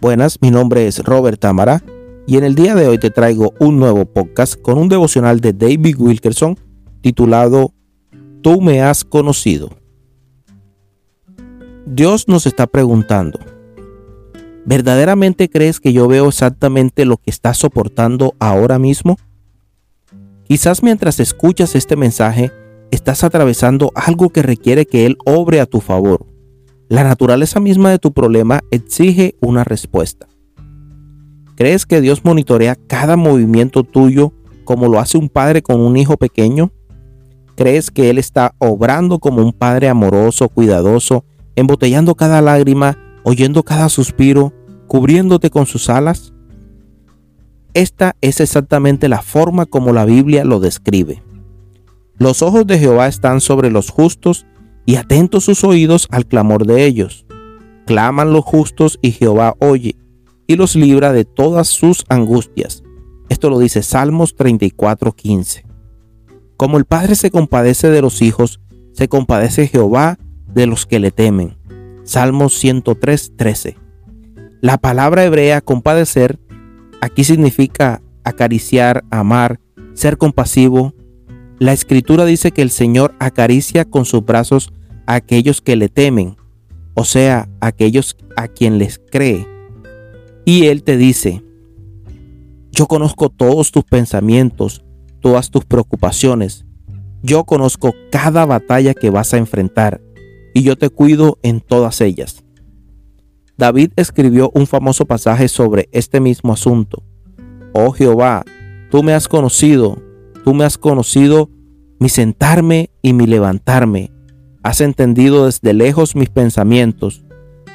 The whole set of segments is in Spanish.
Buenas, mi nombre es Robert Tamara y en el día de hoy te traigo un nuevo podcast con un devocional de David Wilkerson titulado Tú me has conocido. Dios nos está preguntando, ¿verdaderamente crees que yo veo exactamente lo que estás soportando ahora mismo? Quizás mientras escuchas este mensaje estás atravesando algo que requiere que Él obre a tu favor la naturaleza misma de tu problema exige una respuesta. ¿Crees que Dios monitorea cada movimiento tuyo como lo hace un padre con un hijo pequeño? ¿Crees que Él está obrando como un padre amoroso, cuidadoso, embotellando cada lágrima, oyendo cada suspiro, cubriéndote con sus alas? Esta es exactamente la forma como la Biblia lo describe. Los ojos de Jehová están sobre los justos y atentos sus oídos al clamor de ellos. Claman los justos y Jehová oye y los libra de todas sus angustias. Esto lo dice Salmos 34:15. Como el Padre se compadece de los hijos, se compadece Jehová de los que le temen. Salmos 103:13. La palabra hebrea compadecer aquí significa acariciar, amar, ser compasivo. La escritura dice que el Señor acaricia con sus brazos aquellos que le temen, o sea, aquellos a quien les cree. Y Él te dice, yo conozco todos tus pensamientos, todas tus preocupaciones, yo conozco cada batalla que vas a enfrentar y yo te cuido en todas ellas. David escribió un famoso pasaje sobre este mismo asunto. Oh Jehová, tú me has conocido, tú me has conocido mi sentarme y mi levantarme, Has entendido desde lejos mis pensamientos,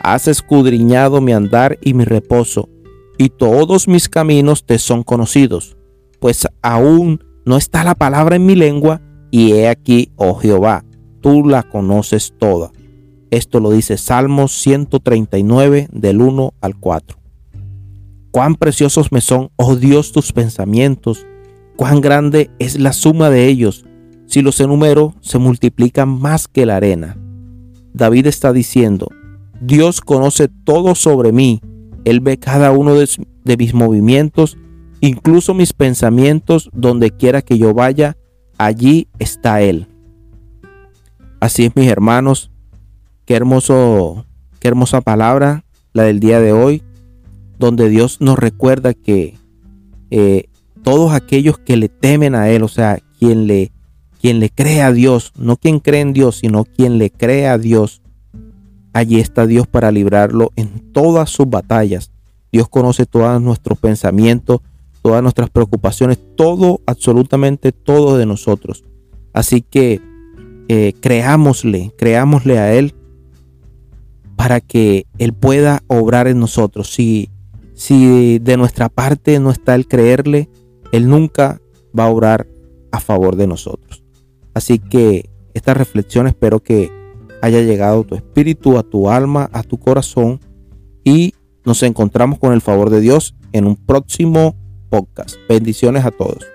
has escudriñado mi andar y mi reposo, y todos mis caminos te son conocidos, pues aún no está la palabra en mi lengua, y he aquí, oh Jehová, tú la conoces toda. Esto lo dice Salmos 139 del 1 al 4. Cuán preciosos me son, oh Dios, tus pensamientos, cuán grande es la suma de ellos. Si los enumero, se multiplican más que la arena. David está diciendo, Dios conoce todo sobre mí. Él ve cada uno de, mis movimientos, incluso mis pensamientos, donde quiera que yo vaya, allí está Él. Así es, mis hermanos. Qué hermoso, qué hermosa palabra la del día de hoy, donde Dios nos recuerda que eh, todos aquellos que le temen a Él, o sea, quien le quien le cree a Dios, no quien cree en Dios, sino quien le cree a Dios, allí está Dios para librarlo en todas sus batallas. Dios conoce todos nuestros pensamientos, todas nuestras preocupaciones, todo, absolutamente todo de nosotros. Así que eh, creámosle, creámosle a Él para que Él pueda obrar en nosotros. Si, si de nuestra parte no está el creerle, Él nunca va a obrar a favor de nosotros. Así que esta reflexión espero que haya llegado a tu espíritu, a tu alma, a tu corazón y nos encontramos con el favor de Dios en un próximo podcast. Bendiciones a todos.